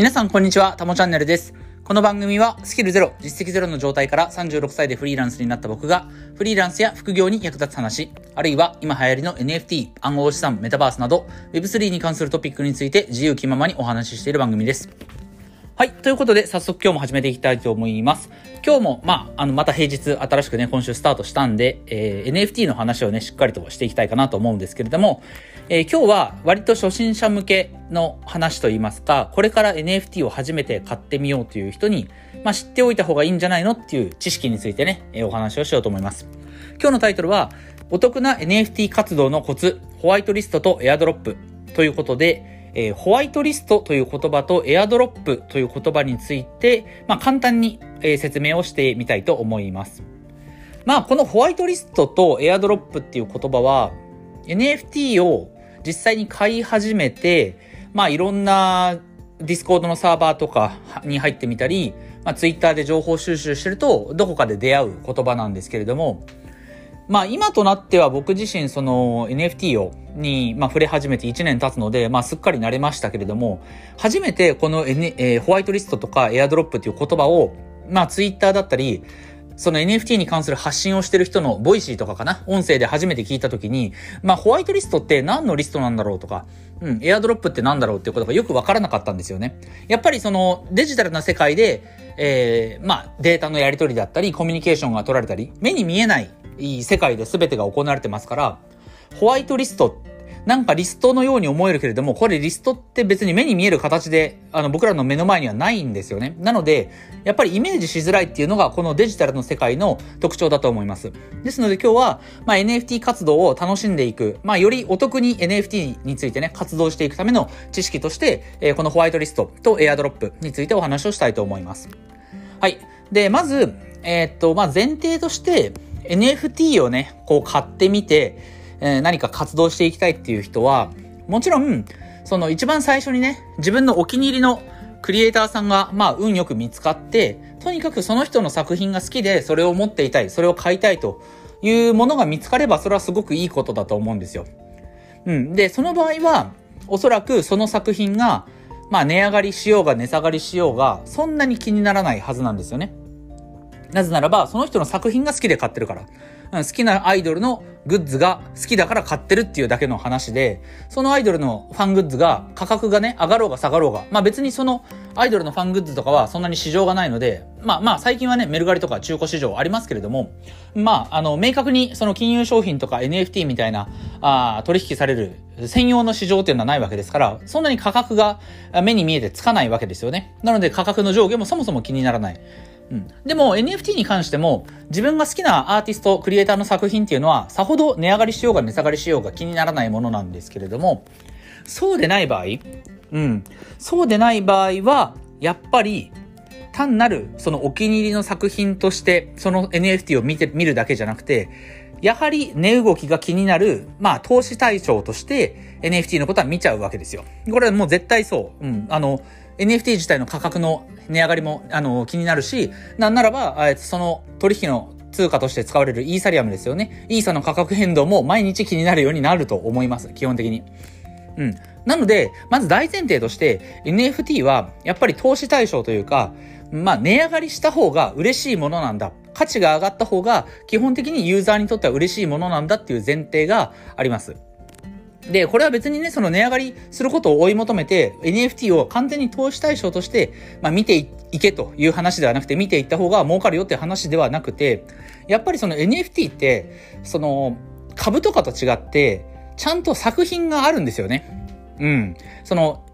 皆さんこんにちは、たもチャンネルです。この番組はスキルゼロ、実績ゼロの状態から36歳でフリーランスになった僕が、フリーランスや副業に役立つ話、あるいは今流行りの NFT、暗号資産、メタバースなど、Web3 に関するトピックについて自由気ままにお話ししている番組です。はい。ということで、早速今日も始めていきたいと思います。今日も、まあ、あの、また平日新しくね、今週スタートしたんで、えー、NFT の話をね、しっかりとしていきたいかなと思うんですけれども、えー、今日は割と初心者向けの話といいますか、これから NFT を初めて買ってみようという人に、まあ、知っておいた方がいいんじゃないのっていう知識についてね、えー、お話をしようと思います。今日のタイトルは、お得な NFT 活動のコツ、ホワイトリストとエアドロップということで、えー、ホワイトリストという言葉とエアドロップという言葉について、まあ、簡単に、えー、説明をしてみたいと思います。まあ、このホワイトリストとエアドロップっていう言葉は、NFT を実際に買い始めて、まあいろんなディスコードのサーバーとかに入ってみたり、まあツイッターで情報収集してると、どこかで出会う言葉なんですけれども、まあ今となっては僕自身その NFT をに、まあ、触れ始めて1年経つので、まあすっかり慣れましたけれども、初めてこの、N えー、ホワイトリストとかエアドロップっていう言葉を、まあツイッターだったり、その NFT に関する発信をしてる人の Voicy とかかな音声で初めて聞いたときに、まあホワイトリストって何のリストなんだろうとか、うん、エアドロップって何だろうっていうことがよくわからなかったんですよね。やっぱりそのデジタルな世界で、えー、まあデータのやり取りだったり、コミュニケーションが取られたり、目に見えないい世界で全てが行われてますから、ホワイトリストなんかリストのように思えるけれども、これリストって別に目に見える形で、あの、僕らの目の前にはないんですよね。なので、やっぱりイメージしづらいっていうのが、このデジタルの世界の特徴だと思います。ですので今日は、まあ、NFT 活動を楽しんでいく、まあ、よりお得に NFT についてね、活動していくための知識として、えー、このホワイトリストとエアドロップについてお話をしたいと思います。はい。で、まず、えー、っと、まあ、前提として、NFT をね、こう買ってみて、えー、何か活動していきたいっていう人は、もちろん、その一番最初にね、自分のお気に入りのクリエイターさんが、まあ、運よく見つかって、とにかくその人の作品が好きで、それを持っていたい、それを買いたいというものが見つかれば、それはすごくいいことだと思うんですよ。うん。で、その場合は、おそらくその作品が、まあ、値上がりしようが値下がりしようが、そんなに気にならないはずなんですよね。なぜならば、その人の作品が好きで買ってるから。好きなアイドルのグッズが好きだから買ってるっていうだけの話で、そのアイドルのファングッズが価格がね、上がろうが下がろうが、まあ別にそのアイドルのファングッズとかはそんなに市場がないので、まあまあ最近はね、メルカリとか中古市場ありますけれども、まああの、明確にその金融商品とか NFT みたいな、あ取引される専用の市場っていうのはないわけですから、そんなに価格が目に見えてつかないわけですよね。なので価格の上下もそもそも気にならない。うん。でも NFT に関しても自分が好きなアーティスト、クリエイターの作品っていうのはさほど値上がりしようが値下がりしようが気にならないものなんですけれども、そうでない場合、うん。そうでない場合は、やっぱり単なるそのお気に入りの作品としてその NFT を見て、見るだけじゃなくて、やはり値動きが気になる、まあ投資対象として NFT のことは見ちゃうわけですよ。これはもう絶対そう。うん。あの、NFT 自体の価格の値上がりも、あの、気になるし、なんならば、その取引の通貨として使われるイーサリアムですよね。イーサの価格変動も毎日気になるようになると思います。基本的に。うん。なので、まず大前提として NFT はやっぱり投資対象というか、まあ値上がりした方が嬉しいものなんだ。価値が上がった方が基本的にユーザーにとっては嬉しいものなんだっていう前提があります。で、これは別にね、その値上がりすることを追い求めて、NFT を完全に投資対象として、まあ見ていけという話ではなくて、見ていった方が儲かるよっていう話ではなくて、やっぱりその NFT って、その株とかと違って、ちゃんと作品があるんですよね。うん。その、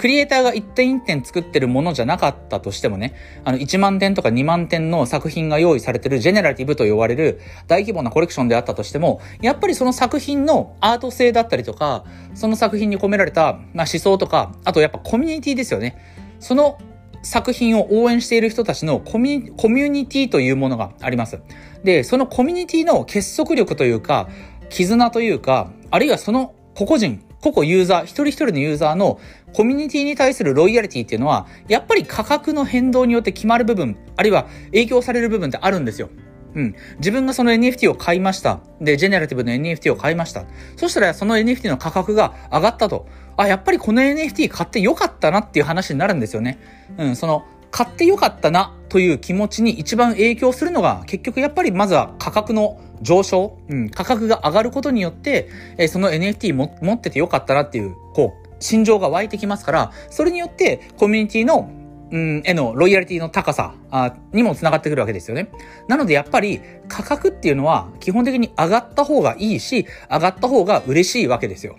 クリエイターが一点一点作ってるものじゃなかったとしてもね、あの1万点とか2万点の作品が用意されてるジェネラティブと呼ばれる大規模なコレクションであったとしても、やっぱりその作品のアート性だったりとか、その作品に込められた、ま、思想とか、あとやっぱコミュニティですよね。その作品を応援している人たちのコミュニティというものがあります。で、そのコミュニティの結束力というか、絆というか、あるいはその個々人、個々ユーザー、一人一人のユーザーのコミュニティに対するロイヤリティっていうのは、やっぱり価格の変動によって決まる部分、あるいは影響される部分ってあるんですよ。うん。自分がその NFT を買いました。で、ジェネラティブの NFT を買いました。そしたらその NFT の価格が上がったと。あ、やっぱりこの NFT 買ってよかったなっていう話になるんですよね。うん、その、買ってよかったなという気持ちに一番影響するのが、結局やっぱりまずは価格の上昇、うん、価格が上がることによって、えー、その NFT も持っててよかったなっていう、こう、心情が湧いてきますから、それによってコミュニティのうん、へのロイヤリティの高さあにもつながってくるわけですよね。なのでやっぱり価格っていうのは基本的に上がった方がいいし、上がった方が嬉しいわけですよ。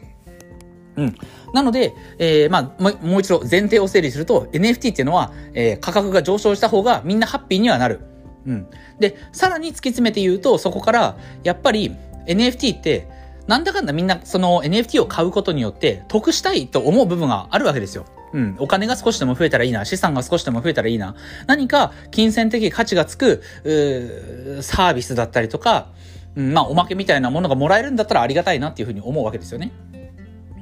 うん。なので、えー、まあ、もう一度前提を整理すると、NFT っていうのは、えー、価格が上昇した方がみんなハッピーにはなる。うん。で、さらに突き詰めて言うと、そこから、やっぱり NFT って、なんだかんだみんなその NFT を買うことによって得したいと思う部分があるわけですよ。うん。お金が少しでも増えたらいいな。資産が少しでも増えたらいいな。何か金銭的価値がつく、うサービスだったりとか、うん、まあおまけみたいなものがもらえるんだったらありがたいなっていうふうに思うわけですよね。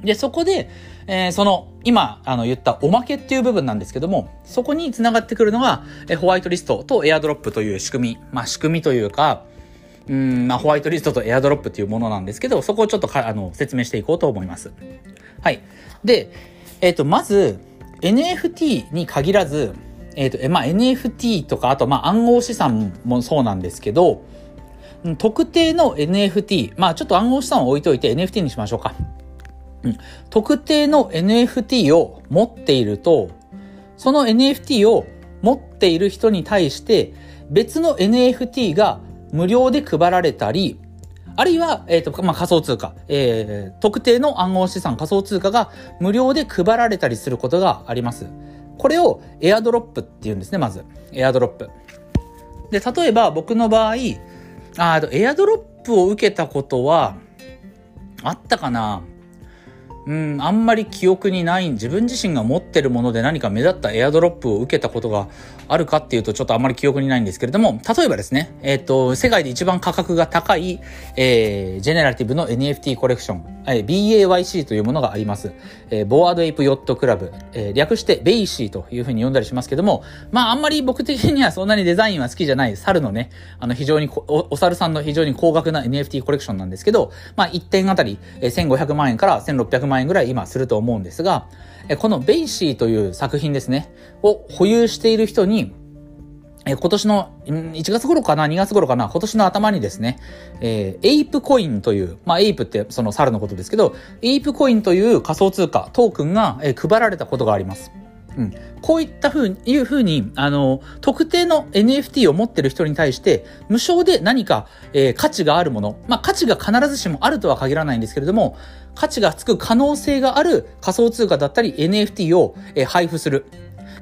で、そこで、えー、その、今、あの、言ったおまけっていう部分なんですけども、そこに繋がってくるのが、えホワイトリストとエアドロップという仕組み。まあ、仕組みというか、うん、まあ、ホワイトリストとエアドロップっていうものなんですけど、そこをちょっとか、あの、説明していこうと思います。はい。で、えっ、ー、と、まず、NFT に限らず、えっ、ー、と、まあ、NFT とか、あと、まあ、暗号資産もそうなんですけど、特定の NFT、まあ、ちょっと暗号資産を置いといて NFT にしましょうか。特定の NFT を持っていると、その NFT を持っている人に対して別の NFT が無料で配られたり、あるいは、えっ、ー、と、まあ、仮想通貨、えー、特定の暗号資産仮想通貨が無料で配られたりすることがあります。これをエアドロップって言うんですね、まず。エアドロップ。で、例えば僕の場合、あエアドロップを受けたことは、あったかな？うん、あんまり記憶にない自分自身が持ってるもので何か目立ったエアドロップを受けたことがあるかっていうとちょっとあまり記憶にないんですけれども、例えばですね、えっ、ー、と、世界で一番価格が高い、えー、ジェネラティブの NFT コレクション、えー、BAYC というものがあります。えー、 Bored Ape Yacht Club、えー、略してベイシーというふうに呼んだりしますけども、まああんまり僕的にはそんなにデザインは好きじゃない猿のね、あの非常にお、お猿さんの非常に高額な NFT コレクションなんですけど、まあ1点あたり1500万円から1600万円ぐらい今すると思うんですが、このベイシーという作品ですね、を保有している人に、え今年の1月頃かな ?2 月頃かな今年の頭にですね、えー、エイプコインという、まあエイプってその猿のことですけど、エイプコインという仮想通貨、トークンが、えー、配られたことがあります。うん。こういったふうに、いうふうに、あの、特定の NFT を持ってる人に対して、無償で何か、えー、価値があるもの、まあ価値が必ずしもあるとは限らないんですけれども、価値がつく可能性がある仮想通貨だったり NFT を、えー、配布する。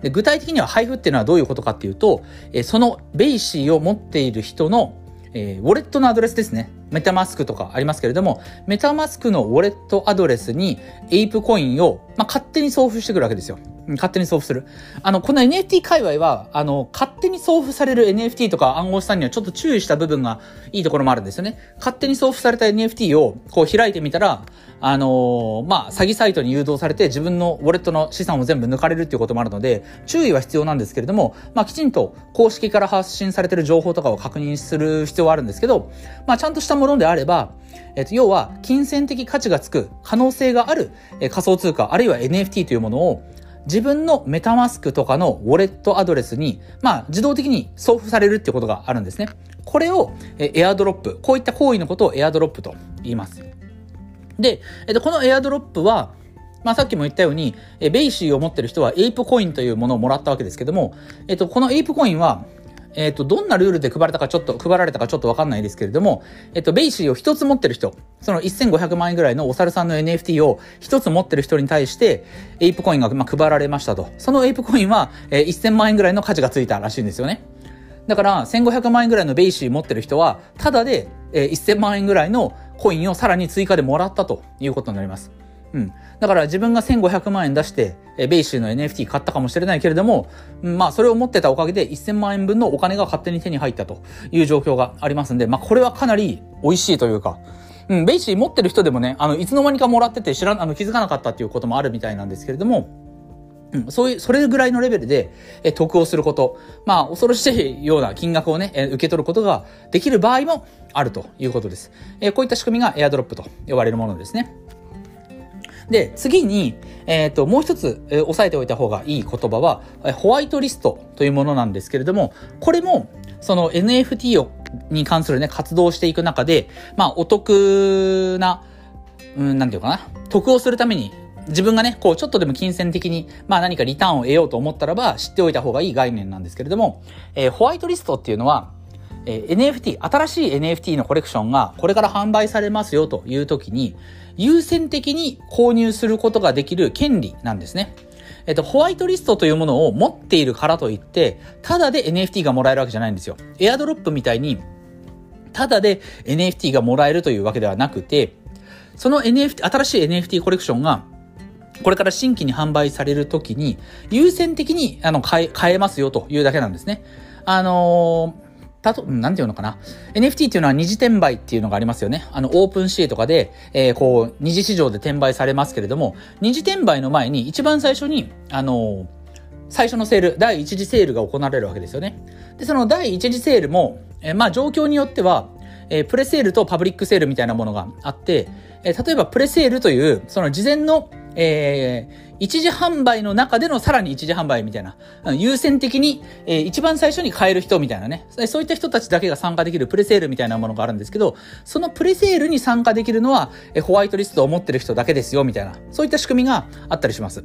で具体的には配布っていうのはどういうことかっていうと、え、そのベイシーを持っている人の、えー、ウォレットのアドレスですね。メタマスクとかありますけれども、メタマスクのウォレットアドレスにエイプコインを、まあ、勝手に送付してくるわけですよ。勝手に送付する。あの、この NFT 界隈は、あの、勝手に送付される NFT とか暗号資産にはちょっと注意した部分がいいところもあるんですよね。勝手に送付された NFT をこう開いてみたら、あのー、まあ、詐欺サイトに誘導されて自分のウォレットの資産を全部抜かれるっていうこともあるので、注意は必要なんですけれども、まあ、きちんと公式から発信されてる情報とかを確認する必要はあるんですけど、まあ、ちゃんとしたものであれば、えっと、要は、金銭的価値がつく可能性がある仮想通貨、あるいは NFT というものを、自分のメタマスクとかのウォレットアドレスに、まあ、自動的に送付されるってことがあるんですね。これを、えエアドロップ。こういった行為のことをエアドロップと言います。で、えっと、このエアドロップは、まあ、さっきも言ったように、えベイシーを持ってる人はエイプコインというものをもらったわけですけども、えっと、このエイプコインは、えっ、ー、と、どんなルールで配られたかちょっと、配られたかちょっとわかんないですけれども、えっ、ー、と、ベイシーを一つ持ってる人、その1500万円ぐらいのお猿さんの NFT を一つ持ってる人に対して、エイプコインが、まあ、配られましたと。そのエイプコインは、えー、1000万円ぐらいの価値がついたらしいんですよね。だから、1500万円ぐらいのベイシー持ってる人は、ただで、えー、1000万円ぐらいのコインをさらに追加でもらったということになります。うん。だから自分が1500万円出して、えベイシーの NFT 買ったかもしれないけれども、まあそれを持ってたおかげで1000万円分のお金が勝手に手に入ったという状況がありますんで、まあこれはかなり美味しいというか、うん、ベイシー持ってる人でもね、あの、いつの間にかもらってて知ら、あの、気づかなかったっていうこともあるみたいなんですけれども、うん、そういう、それぐらいのレベルで、え、得をすること。まあ、恐ろしいような金額をね、え、受け取ることができる場合もあるということです。え、こういった仕組みがエアドロップと呼ばれるものですね。で、次に、えっ、ー、と、もう一つ、えー、押さえておいた方がいい言葉は、えホワイトリストというものなんですけれども、これも、その NFT を、に関するね、活動していく中で、まあ、お得な、うん、なんていうかな、得をするために、自分がね、こう、ちょっとでも金銭的に、まあ何かリターンを得ようと思ったらば、知っておいた方がいい概念なんですけれども、えー、ホワイトリストっていうのは、えー、NFT、新しい NFT のコレクションがこれから販売されますよという時に、優先的に購入することができる権利なんですね。えっと、ホワイトリストというものを持っているからといって、ただで NFT がもらえるわけじゃないんですよ。エアドロップみたいに、ただで NFT がもらえるというわけではなくて、その NFT、新しい NFT コレクションが、これから新規に販売されるときに、優先的に、あの、買え、買えますよというだけなんですね。あのーたと、なんていうのかな。NFT っていうのは二次転売っていうのがありますよね。あの、オープンシーとかで、えー、こう、二次市場で転売されますけれども、二次転売の前に一番最初に、あのー、最初のセール、第一次セールが行われるわけですよね。で、その第一次セールも、えー、まあ状況によっては、えー、プレセールとパブリックセールみたいなものがあって、えー、例えばプレセールという、その事前の、えー、一時販売の中でのさらに一時販売みたいな、優先的に、えー、一番最初に買える人みたいなね、そういった人たちだけが参加できるプレセールみたいなものがあるんですけど、そのプレセールに参加できるのは、えー、ホワイトリストを持ってる人だけですよ、みたいな、そういった仕組みがあったりします。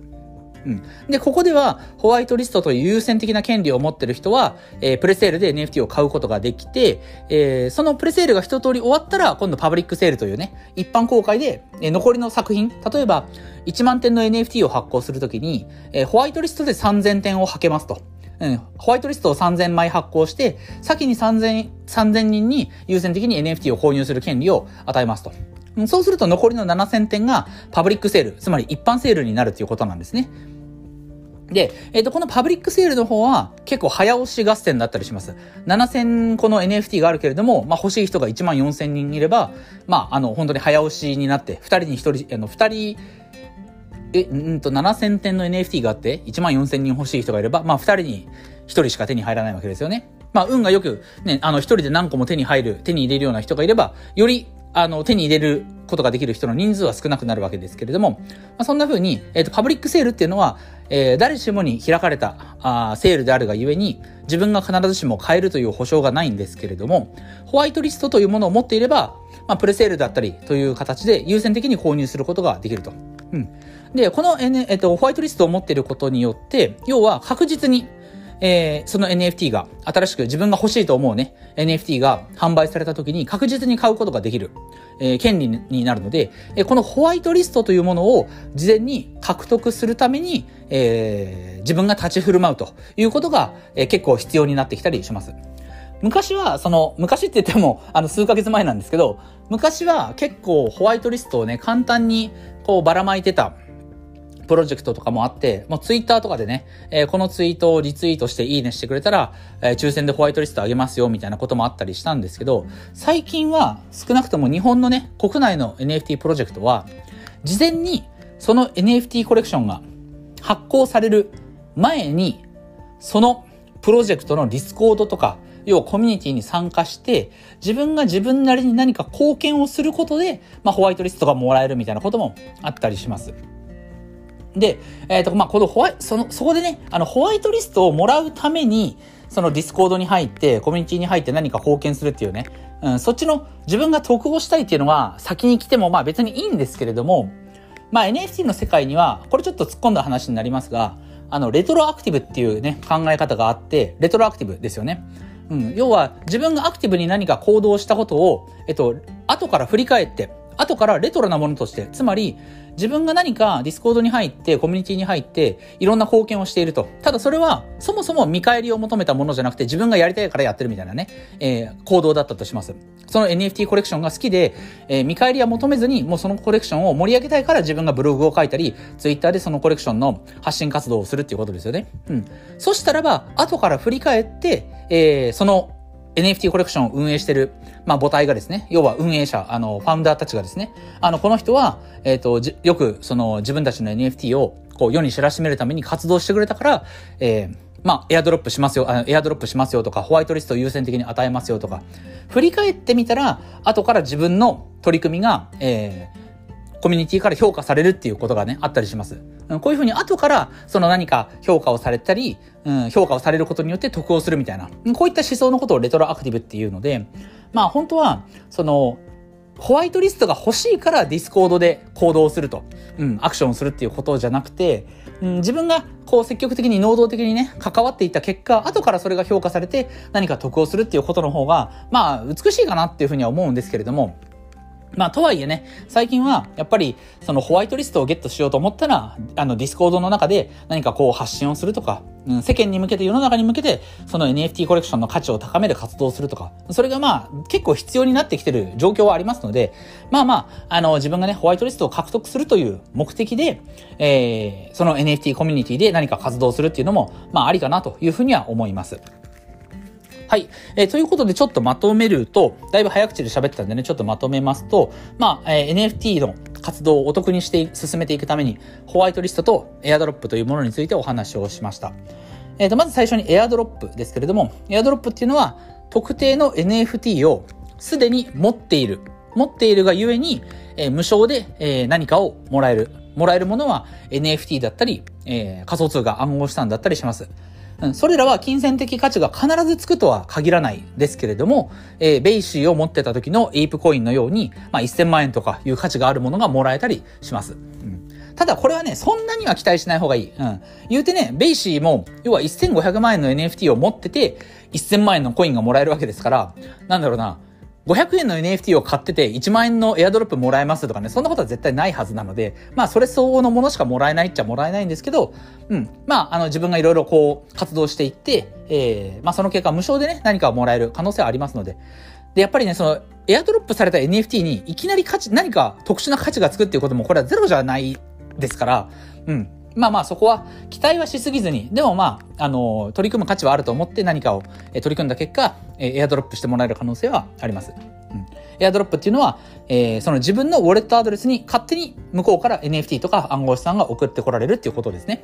うん。で、ここでは、ホワイトリストという優先的な権利を持ってる人は、えー、プレセールで NFT を買うことができて、えー、そのプレセールが一通り終わったら、今度パブリックセールというね、一般公開で、えー、残りの作品、例えば、1万点の NFT を発行するときに、えー、ホワイトリストで3000点をはけますと。うん、ホワイトリストを3000枚発行して、先に3000、3000人に優先的に NFT を購入する権利を与えますと。そうすると残りの7000点がパブリックセール、つまり一般セールになるということなんですね。で、えっ、ー、と、このパブリックセールの方は結構早押し合戦だったりします。7000個の NFT があるけれども、まあ欲しい人が1万4000人いれば、まああの、本当に早押しになって、2人に1人、あの、2人、え、うんと、7000点の NFT があって、1万4000人欲しい人がいれば、まあ2人に1人しか手に入らないわけですよね。まあ運がよく、ね、あの、1人で何個も手に入る、手に入れるような人がいれば、よりあの、手に入れることができる人の人数は少なくなるわけですけれども、まあ、そんな風に、えっ、ー、と、パブリックセールっていうのは、えー、誰しもに開かれたあセールであるがゆえに、自分が必ずしも買えるという保証がないんですけれども、ホワイトリストというものを持っていれば、まあ、プレセールだったりという形で優先的に購入することができると。うん。で、この、N、えっ、と、ホワイトリストを持っていることによって、要は確実に、えー、その NFT が、新しく自分が欲しいと思うね、NFT が販売された時に確実に買うことができる、えー、権利になるので、えー、このホワイトリストというものを事前に獲得するために、えー、自分が立ち振る舞うということが、えー、結構必要になってきたりします。昔は、その、昔って言っても、あの、数ヶ月前なんですけど、昔は結構ホワイトリストをね、簡単にこうばらまいてたプロジェクトとかもあって、もうツイッターとかでね、えー、このツイートをリツイートしていいねしてくれたら、えー、抽選でホワイトリストあげますよみたいなこともあったりしたんですけど、最近は少なくとも日本のね、国内の NFT プロジェクトは、事前にその NFT コレクションが発行される前に、そのプロジェクトのディスコードとか、要はコミュニティに参加して、自分が自分なりに何か貢献をすることで、まあホワイトリストがもらえるみたいなこともあったりします。で、えっ、ー、と、まあ、このホワイその、そこでね、あの、ホワイトリストをもらうために、そのディスコードに入って、コミュニティに入って何か貢献するっていうね、うん、そっちの自分が得をしたいっていうのは先に来ても、まあ別にいいんですけれども、まあ NFT の世界には、これちょっと突っ込んだ話になりますが、あの、レトロアクティブっていうね、考え方があって、レトロアクティブですよね。うん、要は自分がアクティブに何か行動したことを、えっと、後から振り返って、後からレトロなものとして、つまり、自分が何かディスコードに入って、コミュニティに入って、いろんな貢献をしていると。ただそれは、そもそも見返りを求めたものじゃなくて、自分がやりたいからやってるみたいなね、えー、行動だったとします。その NFT コレクションが好きで、えー、見返りは求めずに、もうそのコレクションを盛り上げたいから自分がブログを書いたり、ツイッターでそのコレクションの発信活動をするっていうことですよね。うん。そしたらば、後から振り返って、えー、その NFT コレクションを運営してる、まあ、母体がですね、要は運営者、あの、ファウンダーたちがですね、あの、この人は、えっ、ー、と、よく、その、自分たちの NFT をこう世に知らしめるために活動してくれたから、えー、まあ、エアドロップしますよ、あエアドロップしますよとか、ホワイトリストを優先的に与えますよとか、振り返ってみたら、後から自分の取り組みが、えー、コミュニティから評価されるっていうことがね、あったりします。こういうふうに後から、その何か評価をされたり、うん、評価をされることによって得をするみたいな、こういった思想のことをレトロアクティブっていうので、まあ本当は、その、ホワイトリストが欲しいからディスコードで行動すると、うん、アクションするっていうことじゃなくて、うん、自分がこう積極的に能動的にね、関わっていった結果、後からそれが評価されて何か得をするっていうことの方が、まあ、美しいかなっていうふうには思うんですけれども、まあ、とはいえね、最近は、やっぱり、そのホワイトリストをゲットしようと思ったら、あの、ディスコードの中で何かこう発信をするとか、うん、世間に向けて、世の中に向けて、その NFT コレクションの価値を高める活動をするとか、それがまあ、結構必要になってきてる状況はありますので、まあまあ、あの、自分がね、ホワイトリストを獲得するという目的で、えー、その NFT コミュニティで何か活動するっていうのも、まあ、ありかなというふうには思います。はい。えー、ということでちょっとまとめると、だいぶ早口で喋ってたんでね、ちょっとまとめますと、まあ、えー、NFT の活動をお得にして進めていくために、ホワイトリストとエアドロップというものについてお話をしました。えっ、ー、と、まず最初にエアドロップですけれども、エアドロップっていうのは、特定の NFT をすでに持っている。持っているがゆえに、えー、無償で、えー、何かをもらえる。もらえるものは NFT だったり、えー、仮想通貨暗号資産だったりします。それらは金銭的価値が必ずつくとは限らないですけれども、えー、ベイシーを持ってた時のエイプコインのように、まあ、1000万円とかいう価値があるものがもらえたりします。うんただこれはね、そんなには期待しない方がいい。うん。言うてね、ベイシーも、要は1500万円の NFT を持ってて、1000万円のコインがもらえるわけですから、なんだろうな、500円の NFT を買ってて1万円のエアドロップもらえますとかね、そんなことは絶対ないはずなので、まあそれ相応のものしかもらえないっちゃもらえないんですけど、うん。まああの自分がいろいろこう活動していって、えー、まあその結果無償でね、何かをもらえる可能性はありますので、で、やっぱりね、その、エアドロップされた NFT にいきなり価値、何か特殊な価値がつくっていうことも、これはゼロじゃないですから、うん。まあまあそこは期待はしすぎずに、でもまあ、あの、取り組む価値はあると思って何かを取り組んだ結果、エアドロップしてもらえる可能性はあります。うん。エアドロップっていうのは、えー、その自分のウォレットアドレスに勝手に向こうから NFT とか暗号資産が送ってこられるっていうことですね。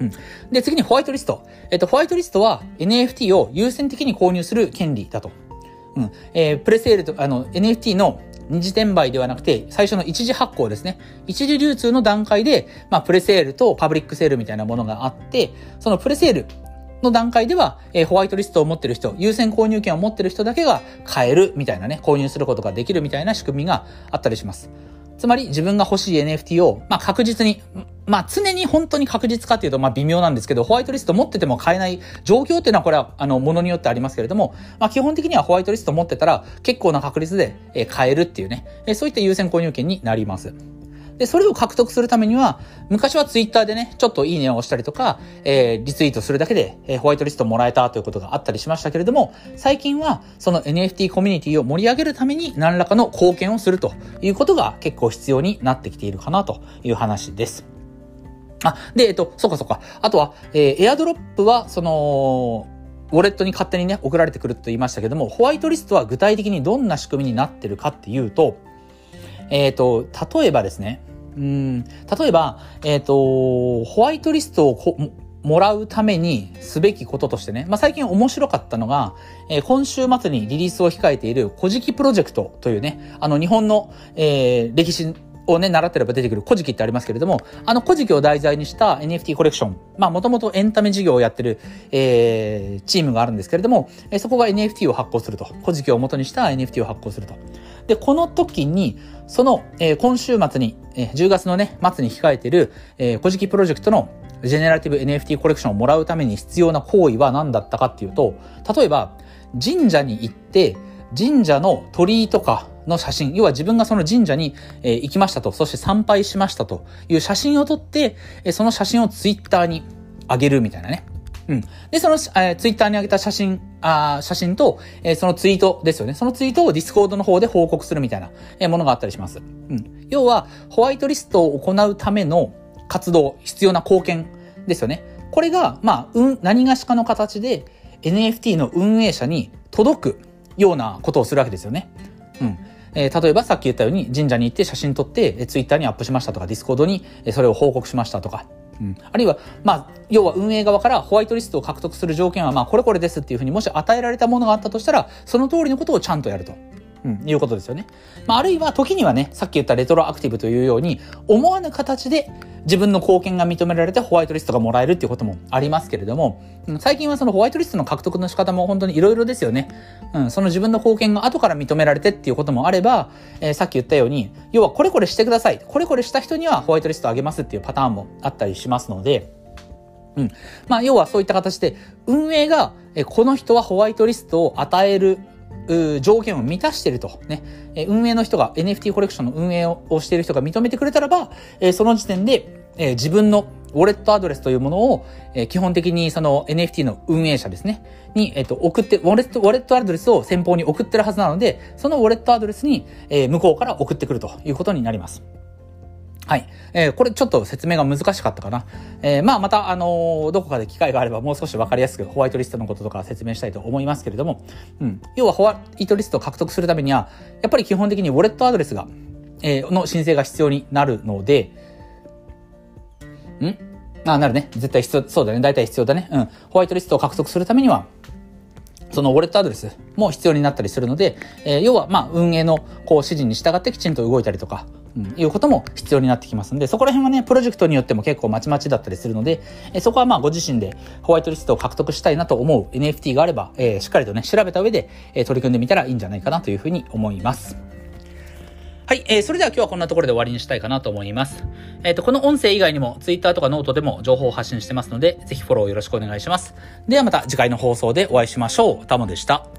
うん。で、次にホワイトリスト。えっと、ホワイトリストは NFT を優先的に購入する権利だと。うん。えー、プレセールと、あの、NFT の二次転売ではなくて、最初の一次発行ですね。一次流通の段階で、まあ、プレセールとパブリックセールみたいなものがあって、そのプレセールの段階では、えー、ホワイトリストを持ってる人、優先購入権を持ってる人だけが買えるみたいなね、購入することができるみたいな仕組みがあったりします。つまり自分が欲しい NFT を、まあ、確実に、まあ、常に本当に確実かっていうと、まあ、微妙なんですけど、ホワイトリスト持ってても買えない状況っていうのは、これは、あの、ものによってありますけれども、まあ、基本的にはホワイトリスト持ってたら、結構な確率で、え買えるっていうね、えそういった優先購入権になります。で、それを獲得するためには、昔はツイッターでね、ちょっといいねを押したりとか、えー、リツイートするだけで、えー、ホワイトリストもらえたということがあったりしましたけれども、最近はその NFT コミュニティを盛り上げるために何らかの貢献をするということが結構必要になってきているかなという話です。あ、で、えっと、そっかそっか。あとは、えー、エアドロップは、その、ウォレットに勝手にね、送られてくると言いましたけども、ホワイトリストは具体的にどんな仕組みになってるかっていうと、えっ、ー、と、例えばですね、うん、例えば、えっ、ー、と、ホワイトリストをもらうためにすべきこととしてね、まあ、最近面白かったのが、えー、今週末にリリースを控えている古事記プロジェクトというね、あの日本の、えー、歴史をね、習ってれば出てくる古事記ってありますけれども、あの古事記を題材にした NFT コレクション、まあもともとエンタメ事業をやってる、えー、チームがあるんですけれども、え、そこが NFT を発行すると。古事記を元にした NFT を発行すると。で、この時に、その、えー、今週末に、えー、10月のね、末に控えてる、えー、古事記プロジェクトのジェネラティブ NFT コレクションをもらうために必要な行為は何だったかっていうと、例えば、神社に行って、神社の鳥居とかの写真、要は自分がその神社に、え、行きましたと、そして参拝しましたという写真を撮って、え、その写真をツイッターに上げるみたいなね。うん。で、その、えー、ツイッターに上げた写真、あ写真と、えー、そのツイートですよね。そのツイートをディスコードの方で報告するみたいな、えー、ものがあったりします。うん。要は、ホワイトリストを行うための活動、必要な貢献ですよね。これが、まあ、うん、何がしかの形で NFT の運営者に届くようなことをするわけですよね。うん。えー、例えばさっき言ったように神社に行って写真撮って、えー、ツイッターにアップしましたとか、ディスコードに、え、それを報告しましたとか、うん、あるいは、まあ、要は運営側からホワイトリストを獲得する条件は、まあ、これこれですっていうふうにもし与えられたものがあったとしたら、その通りのことをちゃんとやると。うん、いうことですよね。まあ、あるいは時にはね、さっき言ったレトロアクティブというように、思わぬ形で自分の貢献が認められてホワイトリストがもらえるっていうこともありますけれども、最近はそのホワイトリストの獲得の仕方も本当に色々ですよね。うん、その自分の貢献が後から認められてっていうこともあれば、えー、さっき言ったように、要はこれこれしてください。これこれした人にはホワイトリストあげますっていうパターンもあったりしますので、うん。まあ、要はそういった形で、運営が、えこの人はホワイトリストを与える条件を満たしてると、ね、運営の人が NFT コレクションの運営をしている人が認めてくれたらば、その時点で自分のウォレットアドレスというものを、基本的にその NFT の運営者ですね、に、えっと、送って、ウォレット、ウォレットアドレスを先方に送ってるはずなので、そのウォレットアドレスに、向こうから送ってくるということになります。はい。えー、これちょっと説明が難しかったかな。えー、まあまた、あのー、どこかで機会があればもう少しわかりやすくホワイトリストのこととか説明したいと思いますけれども、うん。要はホワイトリストを獲得するためには、やっぱり基本的にウォレットアドレスが、えー、の申請が必要になるので、ん？あ、なるね。絶対必要、そうだね。大体必要だね。うん。ホワイトリストを獲得するためには、そのウォレットアドレスも必要になったりするので、えー、要は、まあ、運営のこう指示に従ってきちんと動いたりとか、うん、いうことも必要になってきますんで、そこら辺はね、プロジェクトによっても結構まちまちだったりするので、えそこはまあご自身でホワイトリストを獲得したいなと思う NFT があれば、えー、しっかりとね、調べた上で、えー、取り組んでみたらいいんじゃないかなというふうに思います。はい、えー、それでは今日はこんなところで終わりにしたいかなと思います。えっ、ー、と、この音声以外にも Twitter とかノートでも情報を発信してますので、ぜひフォローよろしくお願いします。ではまた次回の放送でお会いしましょう。タモでした。